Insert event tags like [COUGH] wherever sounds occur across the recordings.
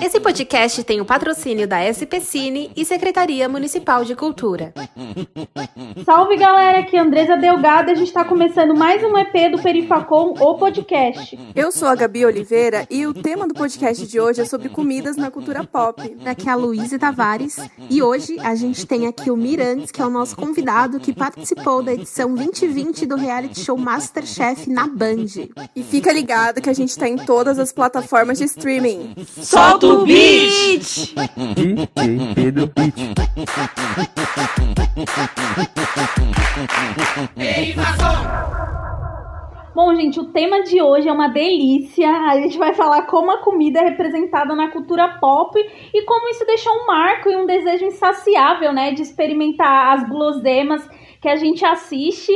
Esse podcast tem o patrocínio da SP Cine e Secretaria Municipal de Cultura. Salve galera, aqui é Andresa Delgado e a gente está começando mais um EP do Perifacom, o podcast. Eu sou a Gabi Oliveira e o tema do podcast de hoje é sobre comidas na cultura pop. Aqui é a Luísa Tavares e hoje a gente tem aqui o Mirantes, que é o nosso convidado que participou da edição 2020 do reality show Masterchef na Band. E fica ligado que a gente está em todas as plataformas de streaming. Solta o beat! DJ Pedro Beat. Bom, gente, o tema de hoje é uma delícia. A gente vai falar como a comida é representada na cultura pop e como isso deixou um marco e um desejo insaciável, né, de experimentar as guloseimas que a gente assiste.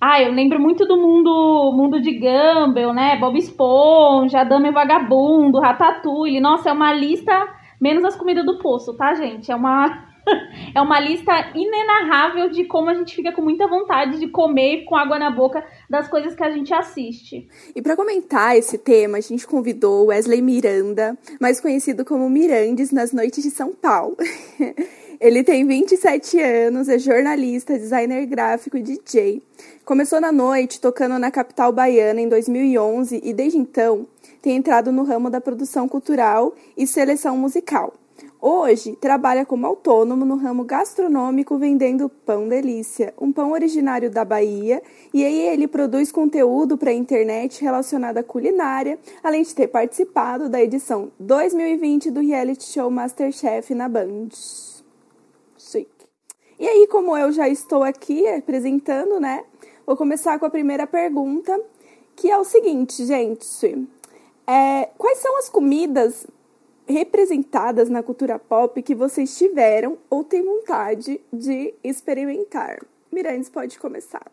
Ah, eu lembro muito do mundo mundo de Gumball, né? Bob Esponja, Dama e Vagabundo, Ratatouille. Nossa, é uma lista menos as comidas do poço, tá, gente? É uma [LAUGHS] é uma lista inenarrável de como a gente fica com muita vontade de comer com água na boca das coisas que a gente assiste. E para comentar esse tema, a gente convidou Wesley Miranda, mais conhecido como Mirandes nas noites de São Paulo. [LAUGHS] Ele tem 27 anos, é jornalista, designer gráfico e DJ. Começou na noite tocando na capital baiana em 2011 e desde então tem entrado no ramo da produção cultural e seleção musical. Hoje trabalha como autônomo no ramo gastronômico vendendo pão delícia, um pão originário da Bahia, e aí ele produz conteúdo para a internet relacionado à culinária, além de ter participado da edição 2020 do reality show Masterchef na Band. E aí, como eu já estou aqui apresentando, né? Vou começar com a primeira pergunta, que é o seguinte, gente. É, quais são as comidas representadas na cultura pop que vocês tiveram ou têm vontade de experimentar? Mirandes, pode começar.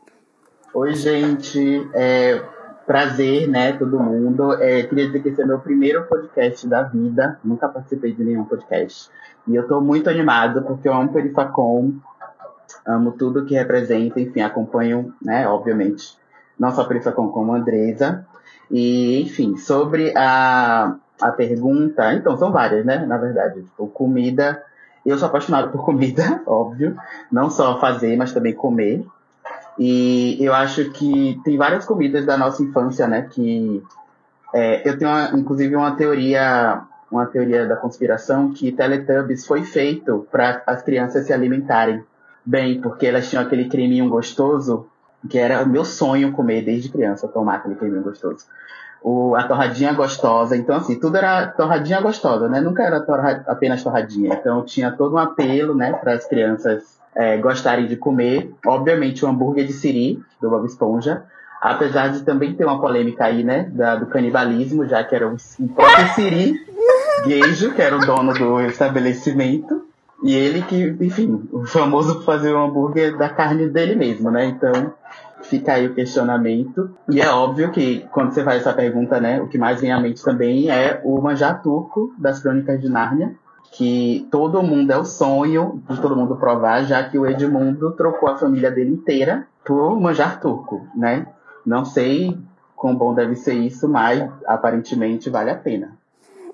Oi, gente. É, prazer, né, todo mundo. É, queria dizer que esse é meu primeiro podcast da vida. Nunca participei de nenhum podcast. E eu tô muito animado porque eu amo Perifacom. Amo tudo que representa. Enfim, acompanho, né, obviamente, não só Perifacom como a Andresa. E, enfim, sobre a, a pergunta. Então, são várias, né, na verdade. Tipo, comida. Eu sou apaixonado por comida, [LAUGHS] óbvio. Não só fazer, mas também comer. E eu acho que tem várias comidas da nossa infância, né? Que é, eu tenho, uma, inclusive, uma teoria, uma teoria da conspiração que Teletubbies foi feito para as crianças se alimentarem bem, porque elas tinham aquele creminho gostoso que era o meu sonho comer desde criança, tomar aquele creminho gostoso. O, a torradinha gostosa, então assim, tudo era torradinha gostosa, né? Nunca era torra, apenas torradinha. Então tinha todo um apelo, né, para as crianças é, gostarem de comer. Obviamente, o hambúrguer de siri, do Bob Esponja. Apesar de também ter uma polêmica aí, né, da, do canibalismo, já que era o, o próprio siri, [LAUGHS] Geijo, que era o dono do estabelecimento. E ele que, enfim, o famoso fazer o hambúrguer da carne dele mesmo, né? Então, fica aí o questionamento. E é óbvio que, quando você faz essa pergunta, né, o que mais vem à mente também é o manjar turco das Crônicas de Nárnia, que todo mundo é o sonho de todo mundo provar, já que o Edmundo trocou a família dele inteira por manjar turco, né? Não sei quão bom deve ser isso, mas aparentemente vale a pena.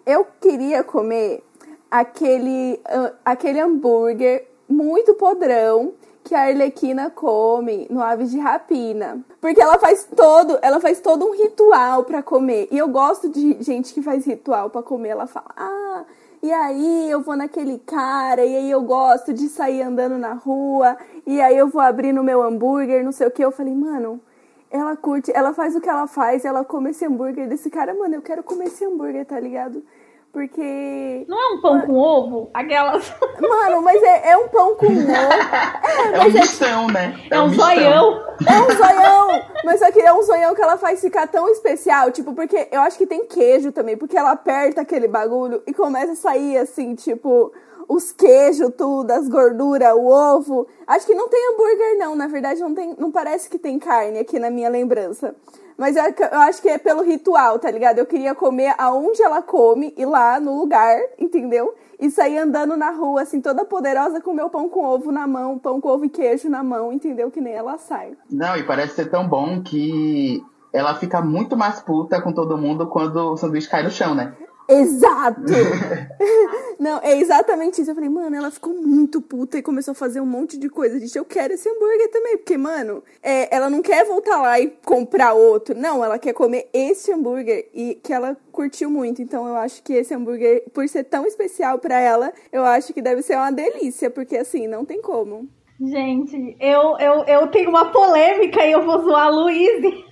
Eu queria comer aquele, uh, aquele hambúrguer muito podrão que a Arlequina come no Aves de Rapina. Porque ela faz todo, ela faz todo um ritual para comer. E eu gosto de gente que faz ritual para comer. Ela fala: "Ah, e aí eu vou naquele cara, e aí eu gosto de sair andando na rua, e aí eu vou abrir no meu hambúrguer, não sei o que". Eu falei: "Mano, ela curte, ela faz o que ela faz, ela come esse hambúrguer desse cara, mano, eu quero comer esse hambúrguer, tá ligado?" Porque. Não é um pão com ovo? Aquelas. [LAUGHS] Mano, mas é, é um pão com ovo. [LAUGHS] É, É um mas é, mistão, né? É um mistão. zoião. é um zoião. Mas só que é um zoião que ela faz ficar tão especial. Tipo, porque eu acho que tem queijo também. Porque ela aperta aquele bagulho e começa a sair assim, tipo, os queijos, tudo, as gorduras, o ovo. Acho que não tem hambúrguer, não. Na verdade, não, tem, não parece que tem carne aqui na minha lembrança. Mas eu, eu acho que é pelo ritual, tá ligado? Eu queria comer aonde ela come, ir lá no lugar, entendeu? E sair andando na rua, assim, toda poderosa com meu pão com ovo na mão, pão com ovo e queijo na mão, entendeu? Que nem ela sai. Não, e parece ser tão bom que ela fica muito mais puta com todo mundo quando o sanduíche cai no chão, né? Exato! [LAUGHS] Não, é exatamente isso. Eu falei, mano, ela ficou muito puta e começou a fazer um monte de coisa. Disse, eu quero esse hambúrguer também, porque, mano, é, ela não quer voltar lá e comprar outro. Não, ela quer comer esse hambúrguer e que ela curtiu muito. Então eu acho que esse hambúrguer, por ser tão especial para ela, eu acho que deve ser uma delícia, porque assim, não tem como. Gente, eu, eu, eu tenho uma polêmica e eu vou zoar a Luíse.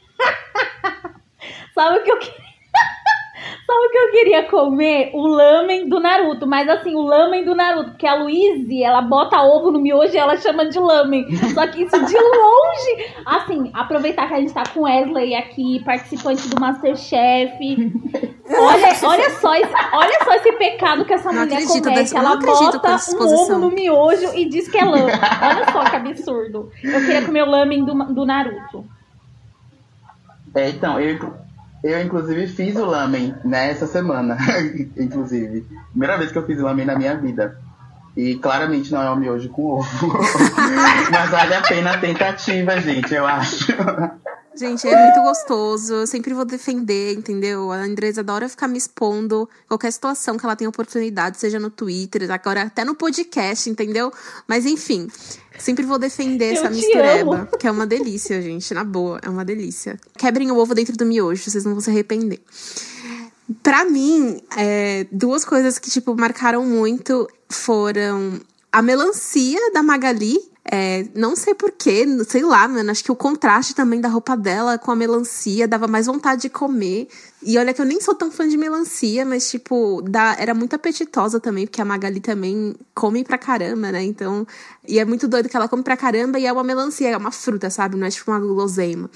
[LAUGHS] Sabe o que eu queria? Sabe o que eu queria comer? O lamen do Naruto. Mas assim, o lamen do Naruto. Porque a Luíse, ela bota ovo no miojo e ela chama de lamen. Só que isso de longe. Assim, aproveitar que a gente tá com Wesley aqui, participante do Masterchef. Olha, olha, só, esse, olha só esse pecado que essa Não mulher acredito comete. Ela bota um ovo no miojo e diz que é lamen. Olha só que absurdo. Eu queria comer o lamen do, do Naruto. É, então, eu, eu inclusive fiz o lamen nessa semana, [LAUGHS] inclusive. Primeira vez que eu fiz lamen na minha vida. E claramente não é um miojo com ovo. [LAUGHS] Mas vale a pena a tentativa, gente, eu acho. [LAUGHS] Gente, é muito gostoso. Eu sempre vou defender, entendeu? A Andresa adora ficar me expondo. Qualquer situação que ela tenha oportunidade, seja no Twitter, agora até no podcast, entendeu? Mas enfim, sempre vou defender Eu essa mistureba. amo. Que é uma delícia, gente. Na boa, é uma delícia. Quebrem o ovo dentro do miojo, vocês não vão se arrepender. Pra mim, é, duas coisas que, tipo, marcaram muito foram a melancia da Magali. É, não sei porquê, sei lá, mano. Acho que o contraste também da roupa dela com a melancia dava mais vontade de comer. E olha que eu nem sou tão fã de melancia, mas, tipo, dá, era muito apetitosa também, porque a Magali também come pra caramba, né? Então. E é muito doido que ela come pra caramba e é uma melancia, é uma fruta, sabe? Não é tipo uma guloseima.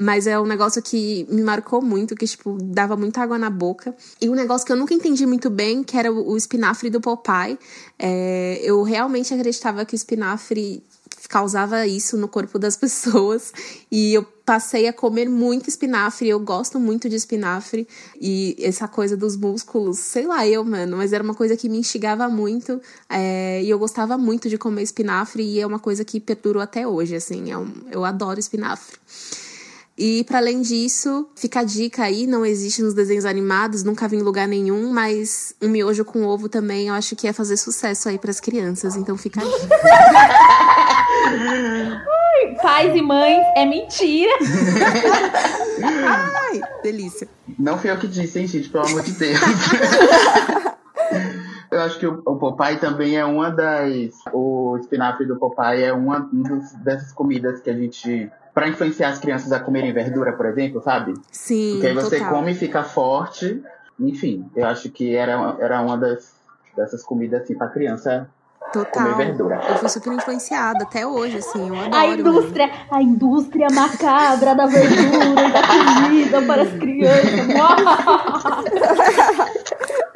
Mas é um negócio que me marcou muito, que, tipo, dava muita água na boca. E um negócio que eu nunca entendi muito bem, que era o, espinafre do Popeye. É, eu realmente acreditava que o espinafre causava isso no corpo das [LAUGHS] pessoas. E eu passei a comer muito espinafre. Eu gosto muito de espinafre. E essa coisa dos músculos, sei lá eu, mano. Mas era uma coisa que me instigava muito. é, e eu gostava muito de comer espinafre. E é uma coisa que perdurou até hoje, assim. é eu adoro espinafre. E para além disso, fica a dica aí, não existe nos desenhos animados, nunca vi em lugar nenhum, mas um miojo com ovo também eu acho que ia fazer sucesso aí pras crianças, então fica a dica. Pais e mães, é mentira. Ai, delícia. Não fui eu que disse, hein, gente, pelo amor de Deus. [LAUGHS] Eu acho que o, o Popeye também é uma das. O espinafre do Popeye é uma um dos- dessas comidas que a gente. Pra influenciar as crianças a comerem verdura, por exemplo, sabe? Sim, Porque aí você total. come e fica forte. Enfim, eu acho que era, era uma das, dessas comidas assim pra criança Total. comer verdura. Eu fui super influenciada até hoje, assim, eu adoro. A indústria, a indústria macabra da verdura e da comida para as crianças. [LAUGHS] [LAUGHS]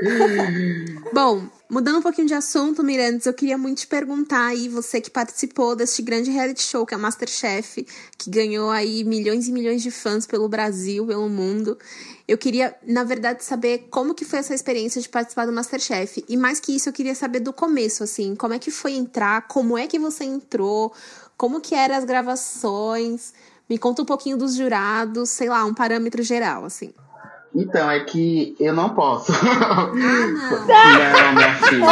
[LAUGHS] Bom, mudando um pouquinho de assunto, Mirandes, eu queria muito te perguntar aí, você que participou deste grande reality show que é Masterchef, que ganhou aí milhões e milhões de fãs pelo Brasil, pelo mundo. Eu queria, na verdade, saber como que foi essa experiência de participar do Masterchef. E mais que isso, eu queria saber do começo, assim, como é que foi entrar, como é que você entrou, como que eram as gravações. Me conta um pouquinho dos jurados, sei lá, um parâmetro geral, assim. Então, é que eu não posso. [LAUGHS] Ah, não. não, minha filha.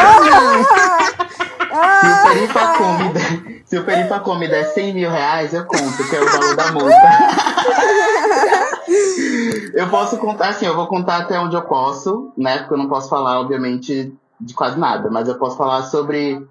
Se o Perifa come, der- se o Perifa come der 100 mil reais, eu conto, que é o valor da multa. [LAUGHS] eu posso contar, assim, eu vou contar até onde eu posso, né? Porque eu não posso falar, obviamente, de quase nada, mas eu posso falar sobre.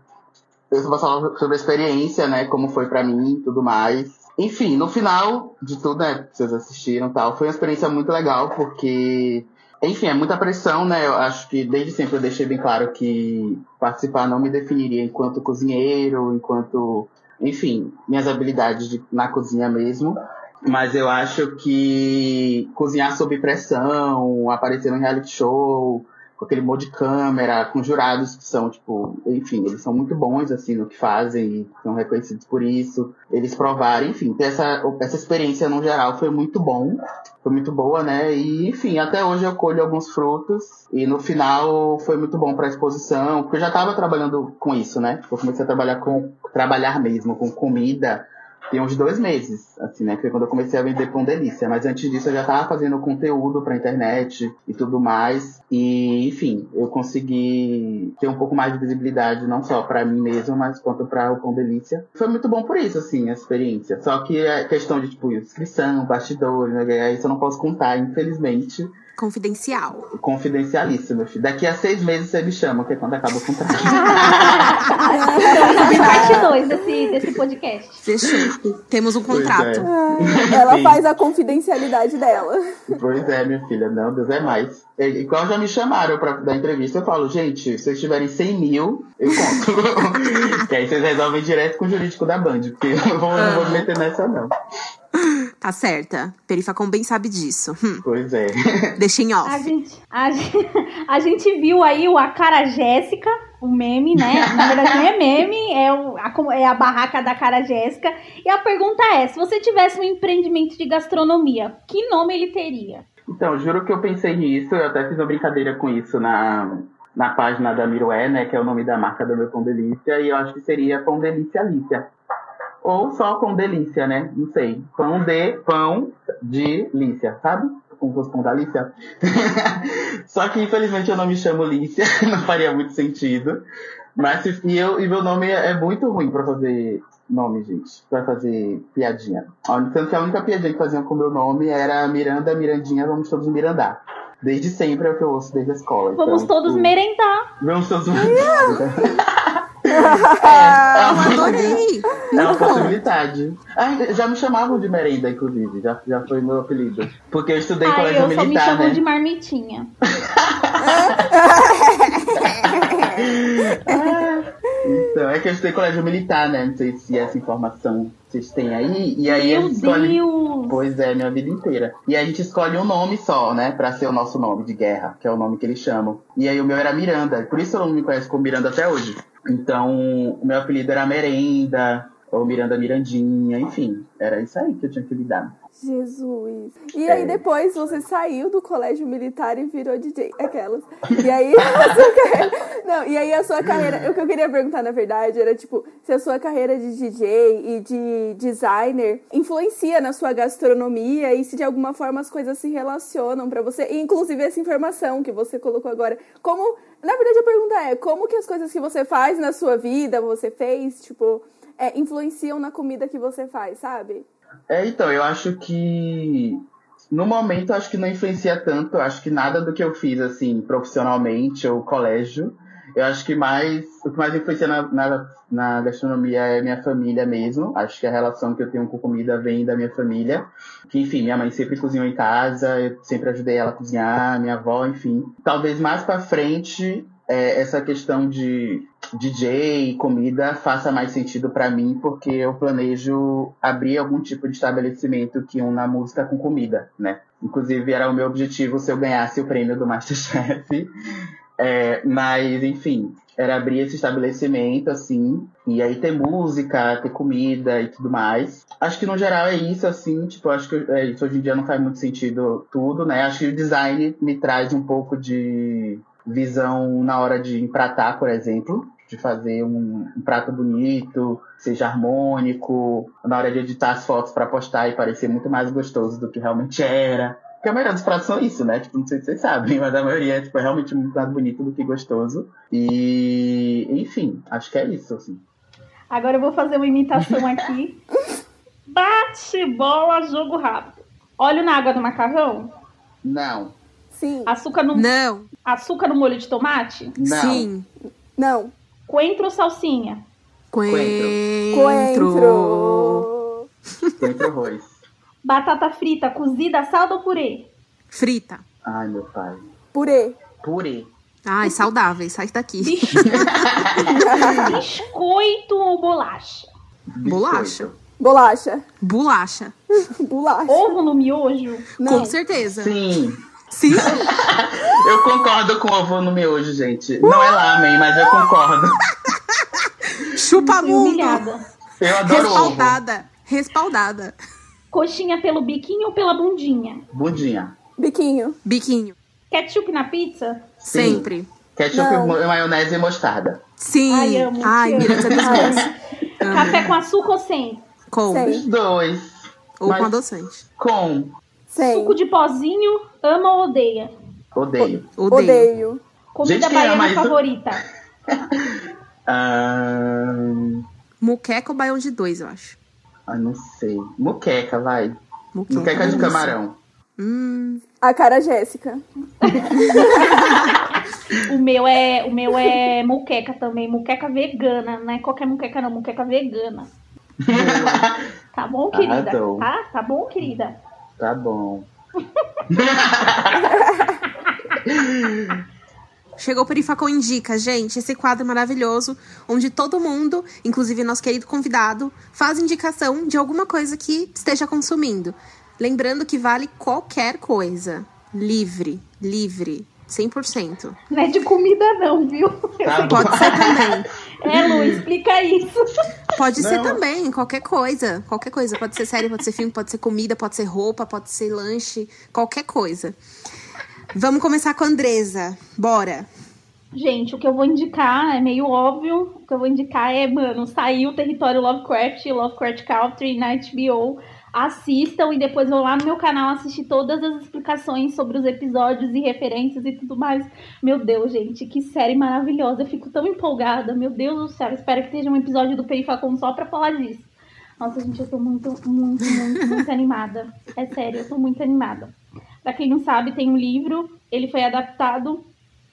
Eu posso falar sobre a experiência, né? Como foi pra mim e tudo mais. Enfim, no final de tudo, né? Vocês assistiram e tal, foi uma experiência muito legal, porque enfim, é muita pressão, né? Eu acho que desde sempre eu deixei bem claro que participar não me definiria enquanto cozinheiro, enquanto, enfim, minhas habilidades de- na cozinha mesmo. Mas eu acho que cozinhar sob pressão, aparecer no reality show, com aquele monte de câmera, com jurados que são, tipo, enfim, eles são muito bons, assim, no que fazem e são reconhecidos por isso. Eles provarem, enfim, ter essa, essa experiência no geral foi muito bom foi muito boa, né? E enfim, até hoje eu colho alguns frutos e no final foi muito bom para a exposição, porque eu já estava trabalhando com isso, né? Eu comecei a trabalhar com trabalhar mesmo com comida tem uns dois meses, assim, né? Que foi quando eu comecei a vender Pão Delícia. Mas antes disso eu já tava fazendo conteúdo pra internet e tudo mais. E, enfim, eu consegui ter um pouco mais de visibilidade, não só pra mim mesmo, mas quanto pra o Pão Delícia. Foi muito bom por isso, assim, a experiência. Só que é questão de, tipo, inscrição, bastidores, né? Isso eu não posso contar, infelizmente. Confidencial. Confidencialíssimo, meu filho. Daqui a seis meses você me chama, que é quando acaba o contrato. [LAUGHS] [LAUGHS] Parte 2 desse, desse podcast. Fechou. Temos um contrato. Pois é. Ela Sim. faz a confidencialidade dela. Pois é, minha filha. Não, Deus é mais. E, e quando já me chamaram pra dar entrevista, eu falo, gente, se vocês tiverem 100 mil, eu conto. [LAUGHS] que aí vocês resolvem direto com o jurídico da Band, porque eu vou, não vou me meter nessa, não. Tá certa. Perifacom bem sabe disso. Hum, Pois é. deixa em A off. gente, a, gente- a gente viu aí o A Cara Jéssica, o meme, né? Na verdade não é meme, é, o- a, é a barraca da Cara Jéssica. E a pergunta é, se você tivesse um empreendimento de gastronomia, que nome ele teria? Então, juro que eu pensei nisso, eu até fiz uma brincadeira com isso na, na página da Mirué, né, que é o nome da marca do meu Pão Delícia, e eu acho que seria Pão Delícia Alicia. Ou só Pão Delícia, né? Não sei. Pão de pão de Lícia, sabe? Fosse pão da Lícia. [LAUGHS] só que infelizmente eu não me chamo Lícia, [LAUGHS] não faria muito sentido. Mas e, eu, e meu nome é, é muito ruim pra fazer nome, gente. Pra fazer piadinha. Tanto que a única piadinha que faziam com o meu nome era Miranda, Mirandinha, vamos todos merendar. Desde sempre é o que eu ouço desde a escola. Vamos Então, todos tipo, merendar. Vamos todos merendar. [LAUGHS] É, uma- adorei. é uma possibilidade. Ah, já me chamavam de merenda, inclusive. Já, já foi meu apelido. Porque eu estudei em Ai, colégio eu só me militar, chamam né? de marmitinha. [LAUGHS] Então, é que eu estudei em colégio militar, né? Não sei se essa informação vocês têm aí. E aí Meu eles escolhem- Deus! Pois é, minha vida inteira. E a gente escolhe um nome só, né? Pra ser o nosso nome de guerra, que é o nome que eles chamam. E aí o meu era Miranda. Por isso eu não me conheço como Miranda até hoje. Então, o meu apelido era Merenda, ou Miranda Mirandinha, enfim. Era isso aí que eu tinha que lidar. Jesus. E É. aí depois você saiu do colégio militar e virou DJ. Aquelas. E aí [LAUGHS] a sua carreira. Não, e aí a sua carreira. O que eu queria perguntar, na verdade, era tipo, se a sua carreira de DJ e de designer influencia na sua gastronomia e se de alguma forma as coisas se relacionam pra você. E inclusive essa informação que você colocou agora. Como. Na verdade, a pergunta é, como que as coisas que você faz na sua vida, você fez, tipo, é, influenciam na comida que você faz, sabe? É, então, eu acho que no momento acho que não influencia tanto. Acho que nada do que eu fiz, assim, profissionalmente ou colégio. Eu acho que mais o que mais influencia na, na, na gastronomia é minha família mesmo. Acho que a relação que eu tenho com comida vem da minha família. Que, enfim, minha mãe sempre cozinhou em casa, eu sempre ajudei ela a cozinhar, minha avó, enfim. Talvez mais pra frente é, essa questão de DJ e comida faça mais sentido pra mim, porque eu planejo abrir algum tipo de estabelecimento que una música com comida, né? Inclusive era o meu objetivo se eu ganhasse o prêmio do Masterchef. [LAUGHS] É, mas, enfim, era abrir esse estabelecimento, assim, e aí ter música, ter comida e tudo mais. Acho que no geral é isso, assim, tipo, acho que é, isso hoje em dia não faz muito sentido tudo, né? Acho que o design me traz um pouco de visão na hora de empratar, por exemplo, de fazer um, um prato bonito, seja harmônico, na hora de editar as fotos para postar e parecer muito mais gostoso do que realmente era. Porque a maioria dos pratos são isso, né? Tipo, não sei se vocês sabem, mas a maioria é, tipo, é realmente muito mais bonito do que gostoso. E, enfim, acho que é isso, assim. Agora eu vou fazer uma imitação aqui. [LAUGHS] Bate bola, jogo rápido. Óleo na água do macarrão? Não, Sim. Açúcar no, Não. Açúcar no molho de tomate? não. Sim. Não. Coentro ou salsinha? Coentro. Coentro. Coentro arroz. Batata frita, cozida, salda ou purê? Frita. Ai, meu pai. Purê. Purê. Ai, saudáveis. Sai daqui. Bis- Biscoito ou bolacha? Bolacha. Bolacha. Bolacha. Bolacha. Ovo no miojo? Não. Com certeza. Sim, Sim. [LAUGHS] eu concordo com ovo no miojo, gente. Não é lamen, mas eu concordo. Chupa mundo. humilhada. Eu adoro ovo. Respaldada. Respaldada. Coxinha pelo biquinho ou pela bundinha? Bundinha. Biquinho. Biquinho. Ketchup na pizza? Sim. Sempre. Ketchup, Não. maionese e mostarda. Sim. Ai, amo, Ai, dos meus. [LAUGHS] Café com açúcar ou sem? Com. Os dois. Ou Mas- com adoçante. Com. Suco de pozinho, ama ou odeia? Odeio. Odeio. Odeio. Comida Gente, baiana isso? favorita? [LAUGHS] Ahn, Muqueca ou baião de dois, eu acho. ah, não sei. Muqueca, vai. Muqueca, Muqueca de delícia. camarão. Hum, A cara Jéssica. [LAUGHS] O meu é, o meu é muqueca também, muqueca vegana, não é qualquer muqueca não, muqueca vegana. [LAUGHS] Tá bom, querida? Arrasou. Tá? Tá bom, querida? Tá bom. Chegou o Perifacom Indica, gente, esse quadro maravilhoso, onde todo mundo, inclusive nosso querido convidado, faz indicação de alguma coisa que esteja consumindo. Lembrando que vale qualquer coisa. Livre, livre, 100%. Não é de comida não, viu? Tá. Pode ser também. [LAUGHS] É, Lu, explica isso. Pode ser Não. também, qualquer coisa. Qualquer coisa. Pode ser série, pode ser filme, pode ser comida, pode ser roupa, pode ser lanche, qualquer coisa. Vamos começar com a Andresa. Bora. Gente, o que eu vou indicar é meio óbvio. O que eu vou indicar é, mano, saiu o território Lovecraft, Lovecraft Country na HBO. Assistam e depois vão lá no meu canal assistir todas as explicações sobre os episódios e referências e tudo mais. Meu Deus, gente, que série maravilhosa. Eu fico tão empolgada. Meu Deus do céu. Espero que seja um episódio do Perifacom só pra falar disso. Nossa, gente, eu tô muito, muito, muito, muito [LAUGHS] animada. É sério, eu tô muito animada. Pra quem não sabe, tem um livro, ele foi adaptado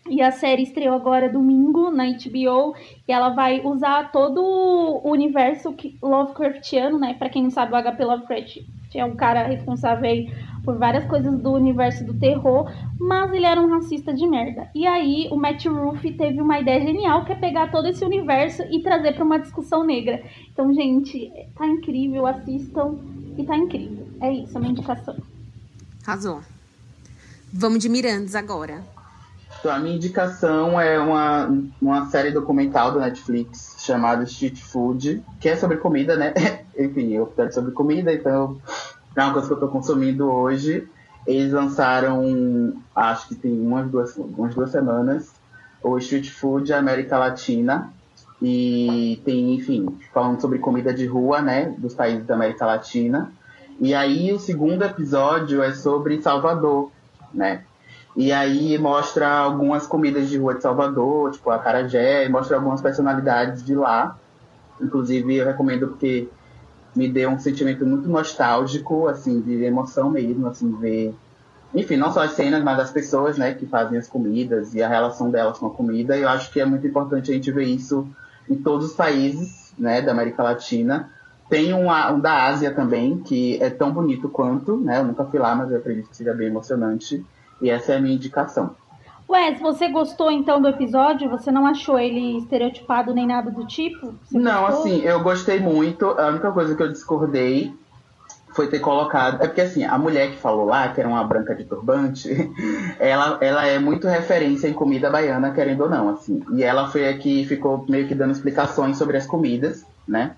e a série estreou agora domingo na HBO e ela vai usar todo o universo Lovecraftiano, né? Pra quem não sabe, o HP Lovecraft é um cara responsável aí por várias coisas do universo do terror, mas ele era um racista de merda. E aí o Matt Ruff teve uma ideia genial que é pegar todo esse universo e trazer pra uma discussão negra. Então, gente, tá incrível, assistam e tá incrível. É isso, é uma indicação. Arrasou. Vamos de Mirandes agora. Então, a minha indicação é uma, uma série documental do Netflix chamada Street Food, que é sobre comida, né? [LAUGHS] Enfim, eu quero sobre comida, então é uma coisa que eu tô consumindo hoje. Eles lançaram, acho que tem umas duas, umas duas semanas, o Street Food América Latina. E tem, enfim, falando sobre comida de rua, né? Dos países da América Latina. E aí o segundo episódio é sobre Salvador, né? E aí mostra algumas comidas de rua de Salvador, tipo a carajé, mostra algumas personalidades de lá. Inclusive eu recomendo porque me deu um sentimento muito nostálgico, assim, de emoção mesmo, assim, ver, enfim, não só as cenas, mas as pessoas, né, que fazem as comidas e a relação delas com a comida. E eu acho que é muito importante a gente ver isso em todos os países, né, da América Latina. Tem um, um da Ásia também, que é tão bonito quanto, né, eu nunca fui lá, mas eu acredito que seja bem emocionante. E essa é a minha indicação. Wes, você gostou então do episódio? Você não achou ele estereotipado nem nada do tipo? Você Não, gostou? assim, eu gostei muito. A única coisa que eu discordei foi ter colocado. É porque, assim, a mulher que falou lá, que era uma branca de turbante, [LAUGHS] ela, ela é muito referência em comida baiana, querendo ou não, assim. E ela foi a que ficou meio que dando explicações sobre as comidas, né?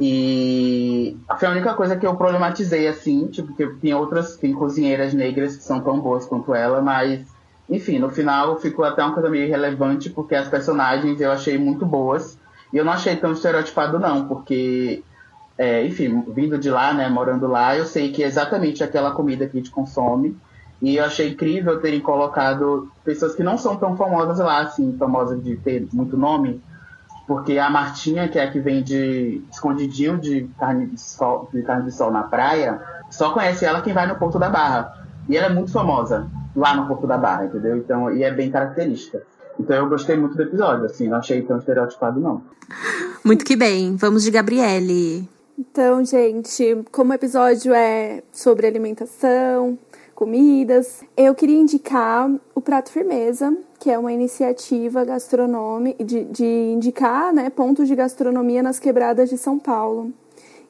E foi a única coisa que eu problematizei, assim, tipo, que tem outras, tem cozinheiras negras que são tão boas quanto ela, mas, enfim, no final ficou até uma coisa meio irrelevante, porque as personagens eu achei muito boas. E eu não achei tão estereotipado, não, porque, é, enfim, vindo de lá, né, morando lá, eu sei que é exatamente aquela comida que a gente consome. E eu achei incrível terem colocado pessoas que não são tão famosas lá, assim, famosas de ter muito nome. Porque a Martinha, que é a que vende escondidinho de carne de sol, de carne de sol na praia, só conhece ela quem vai no Porto da Barra. E ela é muito famosa lá no Porto da Barra, entendeu? Então, e é bem característica. Então eu gostei muito do episódio, assim, não achei tão estereotipado, não. Muito que bem. Vamos de Gabriele. Então, gente, como o episódio é sobre alimentação, comidas, eu queria indicar o Prato Firmeza, que é uma iniciativa gastronômica de, de indicar né, pontos de gastronomia nas quebradas de São Paulo.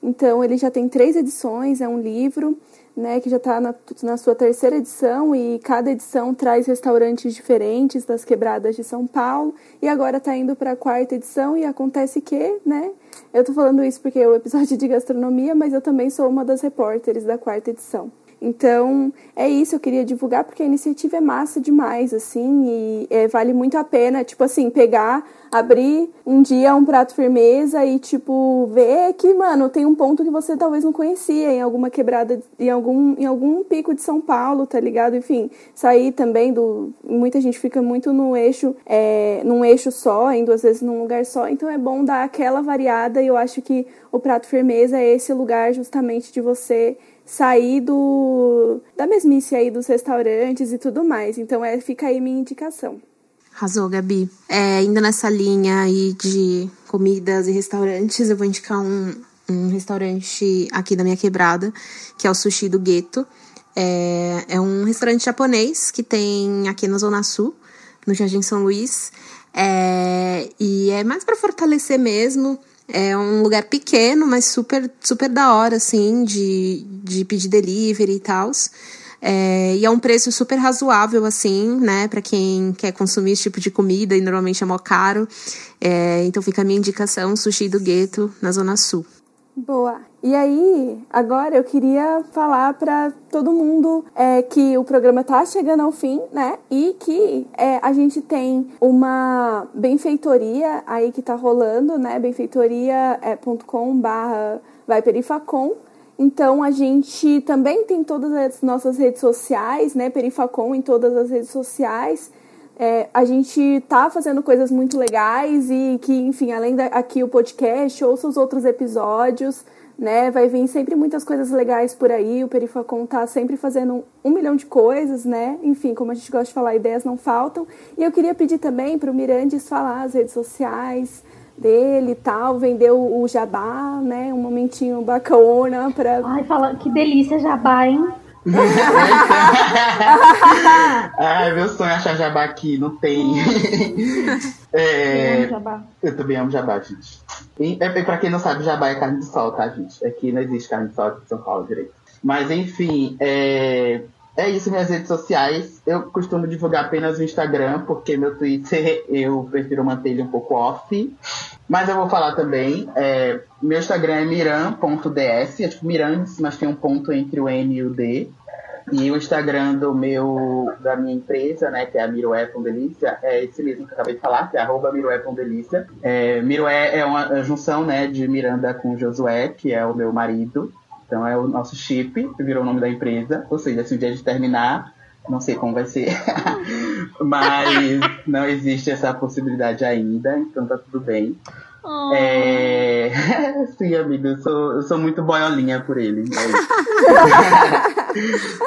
Então, ele já tem três edições, é um livro, né, que já está na, na sua terceira edição e cada edição traz restaurantes diferentes das quebradas de São Paulo. E agora está indo para a quarta edição e acontece que, né, eu tô falando isso porque é o episódio de gastronomia, mas eu também sou uma das repórteres da quarta edição. Então, é isso, eu queria divulgar porque a iniciativa é massa demais, assim, e é, vale muito a pena, tipo assim, pegar, abrir um dia um prato firmeza e, tipo, ver que, mano, tem um ponto que você talvez não conhecia em alguma quebrada, em algum, em algum pico de São Paulo, tá ligado? Enfim, sair também do. Muita gente fica muito no eixo, é, num eixo só, indo às vezes num lugar só, então é bom dar aquela variada e eu acho que o prato firmeza é esse lugar justamente de você sair do, da mesmice aí dos restaurantes e tudo mais. Então é, fica aí minha indicação. Arrasou, Gabi. É, ainda nessa linha aí de comidas e restaurantes, eu vou indicar um, um restaurante aqui da minha quebrada, que é o Sushi do Gueto. É, é um restaurante japonês que tem aqui na Zona Sul, no Jardim São Luís. É, e é mais para fortalecer mesmo. É um lugar pequeno, mas super, super da hora, assim, de, de pedir delivery e tal. É, e é um preço super razoável, assim, né, para quem quer consumir esse tipo de comida e normalmente é mó caro. É, então fica a minha indicação: Sushi do Gueto, na Zona Sul. Boa. E aí, agora eu queria falar para todo mundo é, que o programa tá chegando ao fim, né? E que é, a gente tem uma benfeitoria aí que tá rolando, né? benfeitoria.com barra vai perifacom. Então a gente também tem todas as nossas redes sociais, né? Perifacom em todas as redes sociais. É, a gente tá fazendo coisas muito legais e que, enfim, além da, aqui o podcast, ouça os outros episódios, né? Vai vir sempre muitas coisas legais por aí. O Perifacom tá sempre fazendo um milhão de coisas, né? Enfim, como a gente gosta de falar, ideias não faltam. E eu queria pedir também para o Mirandes falar as redes sociais dele e tal, vender o, o jabá, né? Um momentinho bacana para. Ai, fala, que delícia jabá, hein? [LAUGHS] Ai, meu sonho é achar jabá aqui, não tem. é, Eu amo jabá. eu também amo jabá, gente. E, é, pra quem não sabe, jabá é carne de sol, tá, gente? Aqui não existe carne de sol aqui em São Paulo direito. Mas enfim, é, é isso, minhas redes sociais. Eu costumo divulgar apenas o Instagram, porque meu Twitter [LAUGHS] eu prefiro manter ele um pouco off. Mas eu vou falar também. é, meu Instagram é miran.ds, é tipo Mirandes, mas tem um ponto entre o N e o D. E o Instagram do meu, da minha empresa, né, que é a Miroé com Delícia, é esse mesmo que eu acabei de falar, que é arroba Miroé com Delícia. É, Miroé é uma junção, né, de Miranda com Josué, que é o meu marido. Então é o nosso chip, virou o nome da empresa. Ou seja, se o dia de terminar, não sei como vai ser. [LAUGHS] Mas não existe essa possibilidade ainda, então tá tudo bem. Oh. É... Sim, amigo, eu sou, eu sou muito boiolinha por ele. é isso.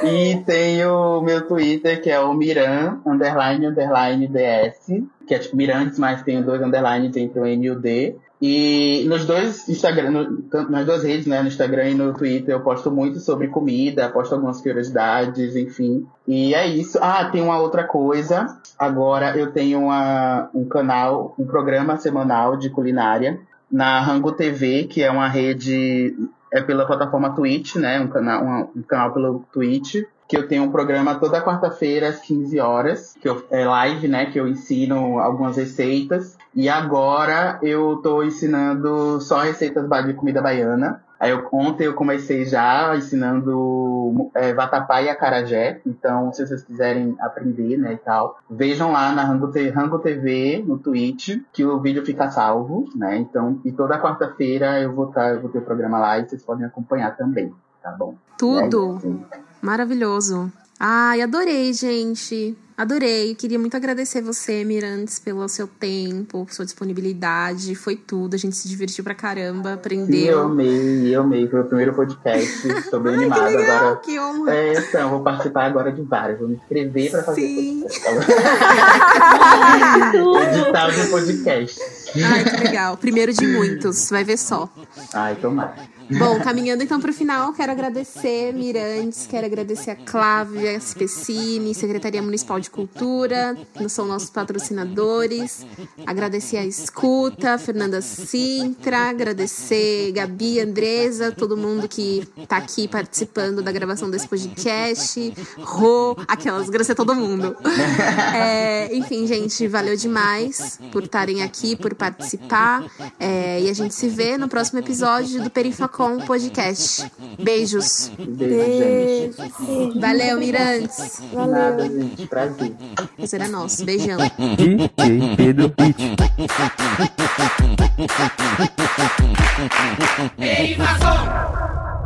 [LAUGHS] e tem o meu Twitter, que é o Miran, underline, underline, DS. Que é tipo Mirantes, mas tem dois underlines entre o N e o D. E nos dois Instagram, no- nas duas redes, né, no Instagram e no Twitter, eu posto muito sobre comida, posto algumas curiosidades, enfim. E é isso. Ah, tem uma outra coisa. Agora eu tenho uma, um canal, um programa semanal de culinária na Rango TV, que é uma rede é pela plataforma Twitch, né, um canal, uma- um canal pelo Twitch que eu tenho um programa toda quarta-feira às 15 horas, que eu, é live, né, que eu ensino algumas receitas. E agora eu tô ensinando só receitas de comida baiana. Aí eu, ontem eu comecei já ensinando é, vatapá e acarajé. Então, se vocês quiserem aprender, né, e tal, vejam lá na Rango, Rango TV, no Twitch, que o vídeo fica salvo, né? Então, e toda quarta-feira eu vou, tá, eu vou ter o programa lá e vocês podem acompanhar também, tá bom? Tudo. É. Maravilhoso. Ai, adorei, gente. Adorei. Queria muito agradecer você, Mirantes, pelo seu tempo, sua disponibilidade. Foi tudo. A gente se divertiu pra caramba, Sim, eu aprendeu. amei, eu amei. Foi o primeiro podcast. [LAUGHS] Estou bem Ai, que animado legal, agora. que honra. É, então, vou participar agora de vários. Vou me inscrever para fazer Sim. Edital de podcast. [LAUGHS] [LAUGHS] Ai, que legal. Primeiro de muitos, vai ver só. Ai, tomara. Bom, caminhando então pro final, quero agradecer Mirantes, quero agradecer a Clávia Specini, Secretaria Municipal de Cultura, são nossos patrocinadores. Agradecer a Escuta, Fernanda Sintra, agradecer Gabi, Andresa, todo mundo que tá aqui participando da gravação desse podcast. Rô, aquelas, agradecer todo mundo. [LAUGHS] É, enfim, gente, valeu demais por estarem aqui, por participar. É, e a gente se vê no próximo episódio do Perifacom. podcast. Beijos. Beijo, gente. Valeu, Mirantes. Nada, gente. Prazer. Prazer é nosso. Beijão. DJ Pedro. Invasão!